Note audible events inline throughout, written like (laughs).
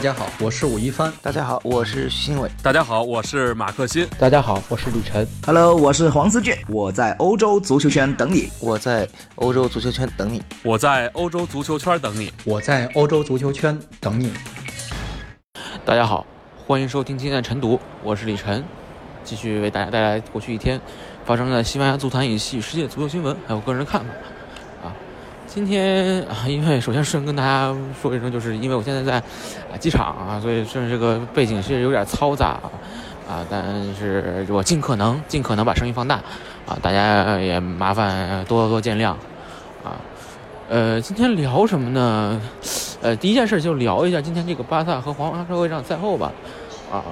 大家好，我是武一帆。大家好，我是徐新伟。大家好，我是马克新。大家好，我是李晨。Hello，我是黄思俊。我在欧洲足球圈等你。我在欧洲足球圈等你。我在欧洲足球圈等你。我在欧洲足球圈等你。大家好，欢迎收听今天的晨读，我是李晨，继续为大家带来过去一天发生在西班牙足坛以及世界足球新闻，还有个人看法。今天啊，因为首先顺跟大家说一声，就是因为我现在在啊机场啊，所以顺这个背景是有点嘈杂啊，但是我尽可能尽可能把声音放大啊，大家也麻烦多多见谅啊。呃，今天聊什么呢？呃，第一件事就聊一下今天这个巴萨和皇马社会上赛后吧。啊，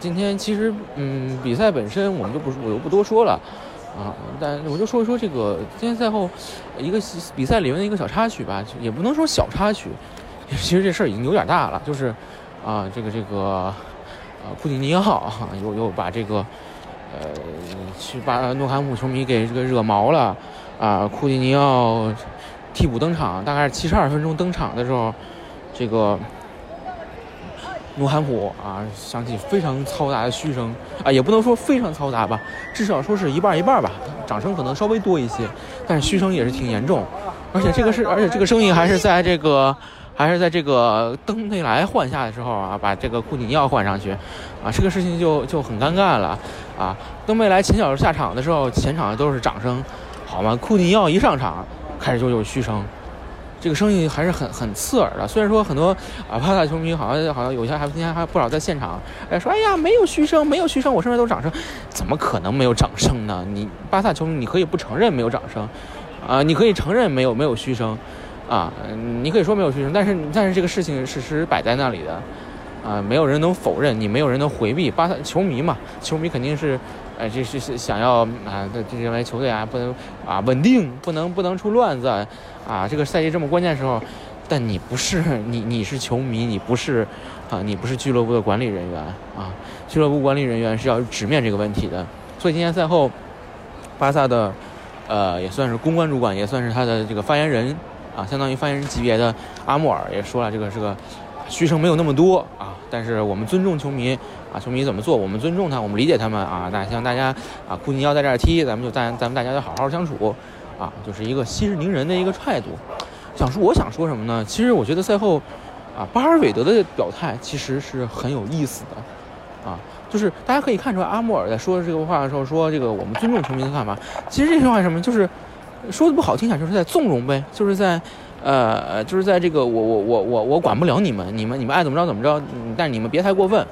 今天其实嗯，比赛本身我们就不我就不多说了。啊，但我就说一说这个今天赛后一个比赛里面的一个小插曲吧，也不能说小插曲，其实这事儿已经有点大了。就是啊，这个这个啊，库蒂尼奥又又把这个呃去把诺坎普球迷给这个惹毛了啊。库蒂尼奥替补登场，大概是七十二分钟登场的时候，这个。诺坎普啊，响起非常嘈杂的嘘声啊，也不能说非常嘈杂吧，至少说是一半一半吧。掌声可能稍微多一些，但是嘘声也是挺严重。而且这个是，而且这个声音还是在这个，还是在这个登内莱换下的时候啊，把这个库蒂尼奥换上去，啊，这个事情就就很尴尬了啊。登贝莱前脚下场的时候，前场都是掌声，好吗？库蒂尼奥一上场，开始就有嘘声。这个声音还是很很刺耳的，虽然说很多啊巴萨球迷好像好像有些还今天还不少在现场，哎说哎呀没有嘘声，没有嘘声，我身边都是掌声，怎么可能没有掌声呢？你巴萨球迷你可以不承认没有掌声，啊你可以承认没有没有嘘声，啊 (laughs) 你可以说没有嘘声，但是但是这个事情事实摆在那里的，啊没有人能否认，你没有人能回避，巴萨球迷嘛，球迷肯定是。哎，这是是想要啊，这认为球队啊不能啊稳定，不能不能出乱子啊。这个赛季这么关键时候，但你不是你你是球迷，你不是啊，你不是俱乐部的管理人员啊。俱乐部管理人员是要直面这个问题的。所以今天赛后，巴萨的呃也算是公关主管，也算是他的这个发言人啊，相当于发言人级别的阿莫尔也说了，这个是个。嘘声没有那么多啊，但是我们尊重球迷啊，球迷怎么做，我们尊重他，我们理解他们啊。那希望大家啊，库尼要在这儿踢，咱们就咱咱们大家就好好相处啊，就是一个息事宁人的一个态度。想说，我想说什么呢？其实我觉得赛后啊，巴尔韦德的表态其实是很有意思的啊，就是大家可以看出来，阿莫尔在说这个话的时候说这个我们尊重球迷的看法，其实这句话什么，就是说的不好听点，就是在纵容呗，就是在。呃，就是在这个，我我我我我管不了你们，你们你们爱怎么着怎么着，但是你们别太过分。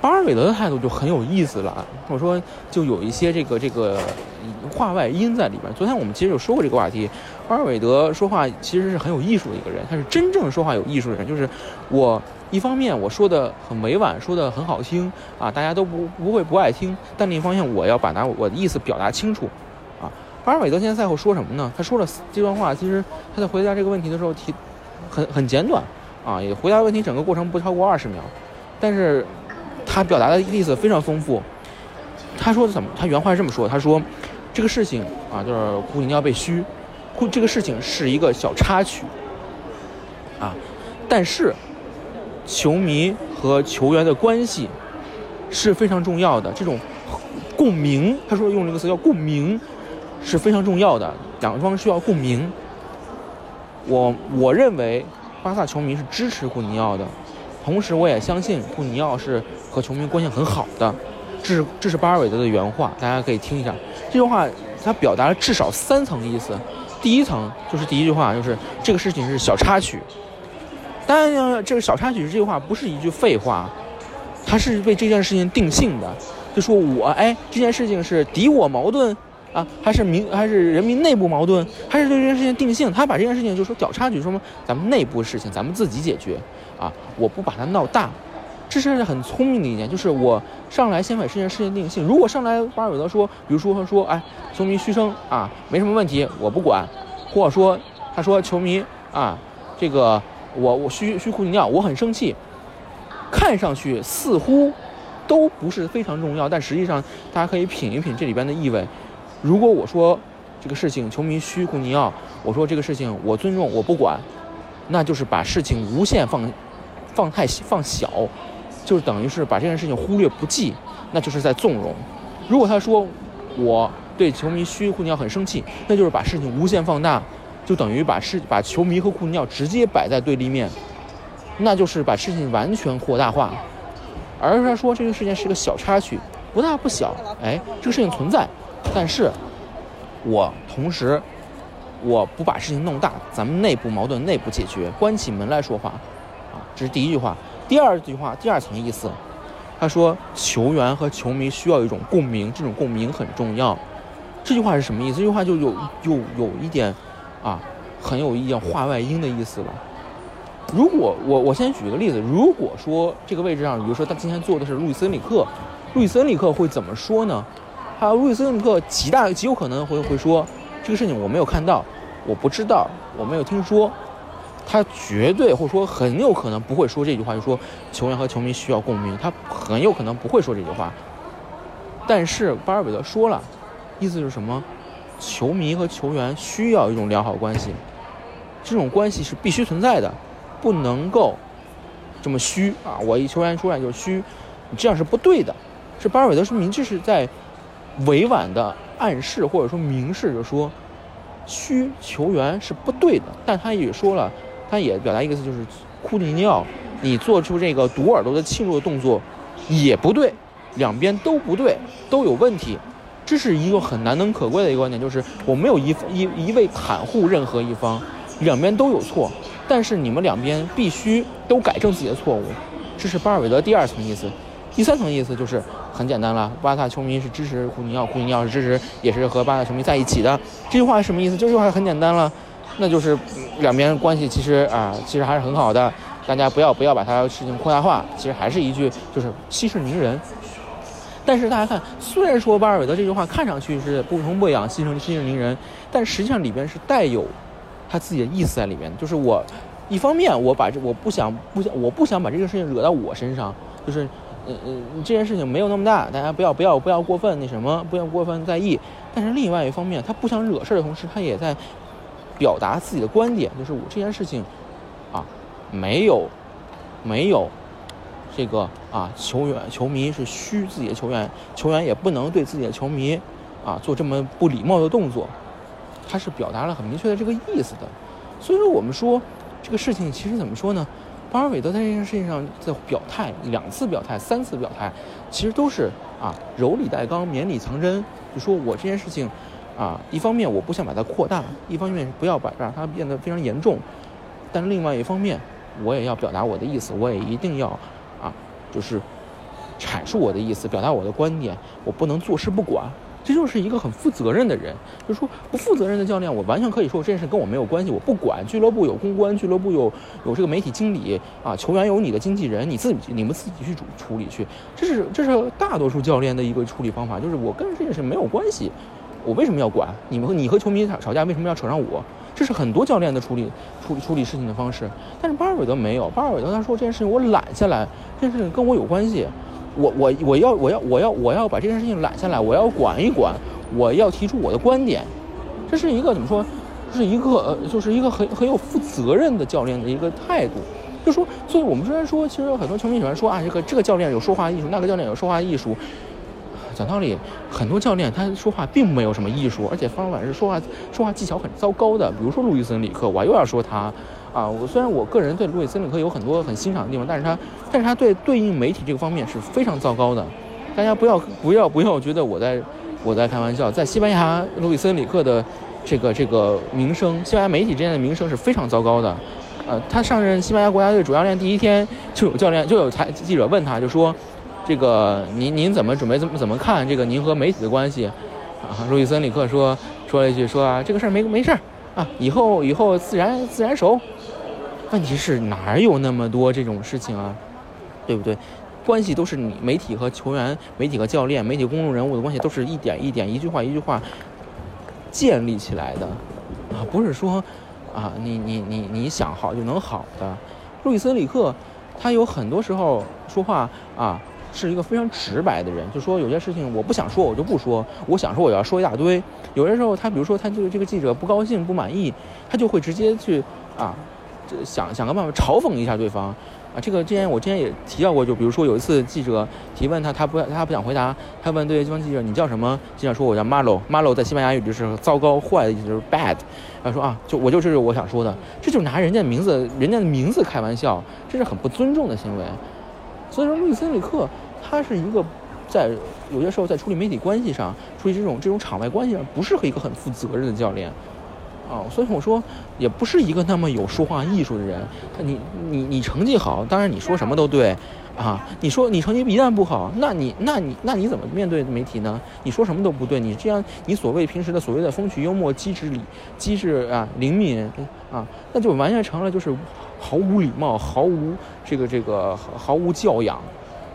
巴尔韦德的态度就很有意思了，我说就有一些这个这个话外音在里边。昨天我们其实有说过这个话题，巴尔韦德说话其实是很有艺术的一个人，他是真正说话有艺术的人。就是我一方面我说的很委婉，说的很好听啊，大家都不不会不爱听，但另一方面我要把拿我的意思表达清楚。巴尔韦德现在赛后说什么呢？他说了这段话，其实他在回答这个问题的时候提很很简短啊，也回答问题整个过程不超过二十秒，但是他表达的意思非常丰富。他说怎么？他原话是这么说：他说这个事情啊，就是库蒂尼奥被虚，库这个事情是一个小插曲啊，但是球迷和球员的关系是非常重要的，这种共鸣，他说用这个词叫共鸣。是非常重要的，两方需要共鸣。我我认为巴萨球迷是支持库尼奥的，同时我也相信库尼奥是和球迷关系很好的。这是这是巴尔韦德的原话，大家可以听一下。这句话他表达了至少三层意思。第一层就是第一句话，就是这个事情是小插曲。当然，这个小插曲这句话不是一句废话，他是为这件事情定性的，就说我哎这件事情是敌我矛盾。啊，还是民还是人民内部矛盾，还是对这件事情定性？他把这件事情就说小插曲，说么咱们内部事情咱们自己解决啊，我不把它闹大，这是很聪明的一点，就是我上来先把这件事情定性。如果上来巴尔韦德说，比如说他说，哎，球迷嘘声啊，没什么问题，我不管，或者说他说球迷啊，这个我我嘘嘘库尼奥，我很生气，看上去似乎都不是非常重要，但实际上大家可以品一品这里边的意味。如果我说这个事情球迷嘘库尼奥，我说这个事情我尊重我不管，那就是把事情无限放放太放小，就是等于是把这件事情忽略不计，那就是在纵容。如果他说我对球迷嘘库尼奥很生气，那就是把事情无限放大，就等于把事把球迷和库尼奥直接摆在对立面，那就是把事情完全扩大化。而他说这个事件是个小插曲，不大不小，哎，这个事情存在，但是我同时我不把事情弄大，咱们内部矛盾内部解决，关起门来说话，啊，这是第一句话。第二句话，第二层意思，他说球员和球迷需要一种共鸣，这种共鸣很重要。这句话是什么意思？这句话就有有有一点啊，很有一点话外音的意思了。如果我我先举个例子，如果说这个位置上，比如说他今天坐的是路易斯里克，路易斯里克会怎么说呢？他路易斯恩里克极大极有可能会会说这个事情我没有看到，我不知道，我没有听说。他绝对或者说很有可能不会说这句话，就说球员和球迷需要共鸣，他很有可能不会说这句话。但是巴尔韦德说了，意思是什么？球迷和球员需要一种良好关系，这种关系是必须存在的。不能够这么虚啊！我一球员出来就虚，你这样是不对的。是巴尔韦德是明，这是在委婉的暗示或者说明示着说，需球员是不对的。但他也说了，他也表达一个意思，就是库蒂尼奥，你做出这个堵耳朵的庆祝的动作也不对，两边都不对，都有问题。这是一个很难能可贵的一个观点，就是我没有一一一味袒护任何一方，两边都有错。但是你们两边必须都改正自己的错误，这是巴尔韦德第二层意思。第三层意思就是很简单了，巴萨球迷是支持库尼奥，库尼奥是支持，也是和巴萨球迷在一起的。这句话是什么意思？这句话很简单了，那就是两边关系其实啊，其实还是很好的。大家不要不要把它事情扩大化，其实还是一句就是息事宁人。但是大家看，虽然说巴尔韦德这句话看上去是不痛不痒，息事息事宁人，但实际上里边是带有。他自己的意思在里面，就是我，一方面我把这我不想不想我不想把这个事情惹到我身上，就是，嗯嗯，这件事情没有那么大，大家不要不要不要过分那什么，不要过分在意。但是另外一方面，他不想惹事的同时，他也在表达自己的观点，就是我这件事情，啊，没有没有这个啊球员球迷是虚自己的球员，球员也不能对自己的球迷啊做这么不礼貌的动作。他是表达了很明确的这个意思的，所以说我们说这个事情其实怎么说呢？巴尔韦德在这件事情上在表态，两次表态、三次表态，其实都是啊柔里带刚、绵里藏针，就说我这件事情啊，一方面我不想把它扩大，一方面不要把让它变得非常严重，但另外一方面我也要表达我的意思，我也一定要啊就是阐述我的意思，表达我的观点，我不能坐视不管。这就是一个很负责任的人，就是说不负责任的教练，我完全可以说这件事跟我没有关系，我不管。俱乐部有公关，俱乐部有有这个媒体经理啊，球员有你的经纪人，你自己你们自己去处处理去。这是这是大多数教练的一个处理方法，就是我跟这件事没有关系，我为什么要管？你们你和球迷吵吵架，为什么要扯上我？这是很多教练的处理处理处理事情的方式。但是巴尔韦德没有，巴尔韦德他说这件事情我揽下来，这件事情跟我有关系。我我我要我要我要我要把这件事情揽下来，我要管一管，我要提出我的观点，这是一个怎么说？是一个呃，就是一个很很有负责任的教练的一个态度。就说，所以我们虽然说，其实很多球迷喜欢说啊，这个这个教练有说话艺术，那个教练有说话艺术。讲道理，很多教练他说话并没有什么艺术，而且方法是说话说话技巧很糟糕的。比如说路易斯·里克，我又要说他。啊，我虽然我个人对路易斯·里克有很多很欣赏的地方，但是他，但是他对对应媒体这个方面是非常糟糕的。大家不要不要不要觉得我在我在开玩笑，在西班牙路易斯·里克的这个这个名声，西班牙媒体之间的名声是非常糟糕的。呃，他上任西班牙国家队主教练第一天，就有教练就有台记者问他，就说，这个您您怎么准备怎么怎么看这个您和媒体的关系？啊，路易斯·里克说说了一句说啊，这个事儿没没事儿啊，以后以后自然自然熟。问题是哪有那么多这种事情啊，对不对？关系都是你媒体和球员、媒体和教练、媒体公众人物的关系，都是一点一点、一句话一句话建立起来的啊，不是说啊，你你你你想好就能好的。路易斯·里克他有很多时候说话啊，是一个非常直白的人，就说有些事情我不想说，我就不说；我想说，我要说一大堆。有些时候他比如说他就这个记者不高兴、不满意，他就会直接去啊。想想个办法嘲讽一下对方，啊，这个之前我之前也提到过，就比如说有一次记者提问他，他不他不想回答，他问对方记者你叫什么？记者说我叫 Malo，Malo 在西班牙语就是糟糕、坏的意思，就是 bad。他说啊，就我就这是我想说的，这就拿人家名字人家的名字开玩笑，这是很不尊重的行为。所以说，路易斯·里克他是一个在有些时候在处理媒体关系上，处理这种这种场外关系上，不是一个很负责任的教练。啊，所以我说，也不是一个那么有说话艺术的人。你你你成绩好，当然你说什么都对，啊，你说你成绩一旦不好，那你那你那你怎么面对媒体呢？你说什么都不对，你这样你所谓平时的所谓的风趣幽默、机智理机智啊灵敏啊，那就完全成了就是毫无礼貌、毫无这个这个毫无教养，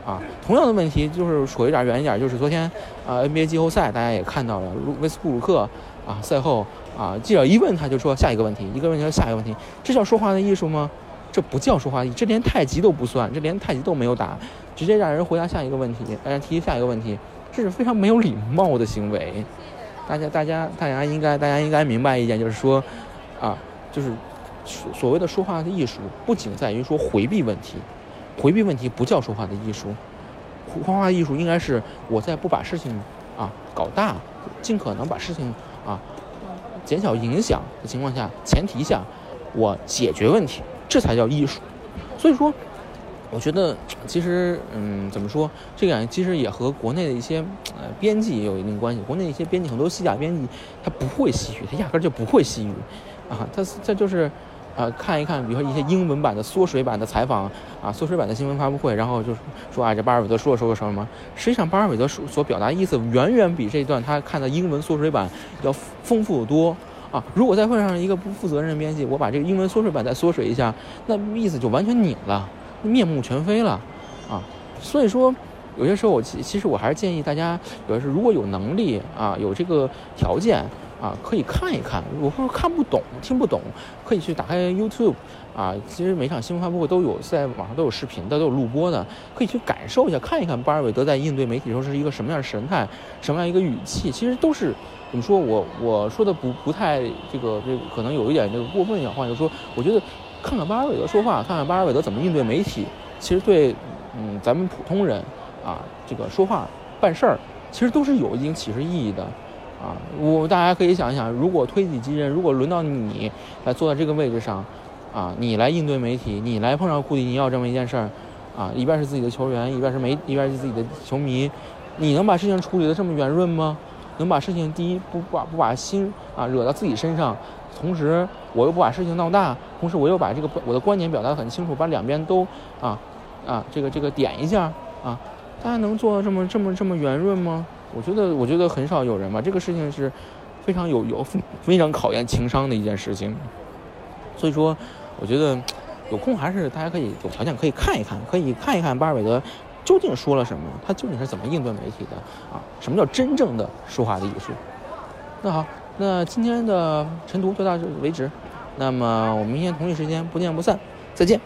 啊，同样的问题就是说一点远一点，就是昨天啊 NBA 季后赛大家也看到了，威斯布鲁克啊赛后。啊！记者一问他就说下一个问题，一个问题下一个问题，这叫说话的艺术吗？这不叫说话，这连太极都不算，这连太极都没有打，直接让人回答下一个问题，让人提下一个问题，这是非常没有礼貌的行为。大家，大家，大家应该，大家应该明白一点，就是说，啊，就是所谓的说话的艺术，不仅在于说回避问题，回避问题不叫说话的艺术，说话艺术应该是我在不把事情啊搞大，尽可能把事情啊。减小影响的情况下，前提下，我解决问题，这才叫艺术。所以说，我觉得其实，嗯，怎么说，这个其实也和国内的一些呃编辑也有一定关系。国内一些编辑，很多西甲编辑，他不会西语，他压根就不会西语，啊，他这就是。呃，看一看，比如说一些英文版的缩水版的采访啊，缩水版的新闻发布会，然后就说啊，这巴尔韦德说了说了什么？实际上，巴尔韦德所所表达意思远远比这段他看的英文缩水版要丰富的多啊！如果再换上一个不负责任的编辑，我把这个英文缩水版再缩水一下，那意思就完全拧了，面目全非了啊！所以说，有些时候我其其实我还是建议大家，有的是如果有能力啊，有这个条件。啊，可以看一看。如果看不懂、听不懂，可以去打开 YouTube 啊。其实每场新闻发布会都有在网上都有视频的，都有录播的，可以去感受一下，看一看巴尔韦德在应对媒体时候是一个什么样的神态，什么样一个语气。其实都是怎么说？我我说的不不太这个这，可能有一点这个过分讲话，就是说，我觉得看看巴尔韦德说话，看看巴尔韦德怎么应对媒体，其实对嗯咱们普通人啊这个说话办事儿，其实都是有一定启示意义的。啊，我大家可以想一想，如果推己及人，如果轮到你来坐在这个位置上，啊，你来应对媒体，你来碰上库蒂尼奥这么一件事儿，啊，一边是自己的球员，一边是媒，一边是自己的球迷，你能把事情处理的这么圆润吗？能把事情第一不把不把心啊惹到自己身上，同时我又不把事情闹大，同时我又把这个我的观点表达的很清楚，把两边都啊啊这个这个点一下啊，大家能做到这么这么这么圆润吗？我觉得，我觉得很少有人吧。这个事情是非常有有非常考验情商的一件事情。所以说，我觉得有空还是大家可以有条件可以看一看，可以看一看巴尔韦德究竟说了什么，他究竟是怎么应对媒体的啊？什么叫真正的说话的艺术？那好，那今天的晨读就到这为止。那么我们明天同一时间不见不散，再见。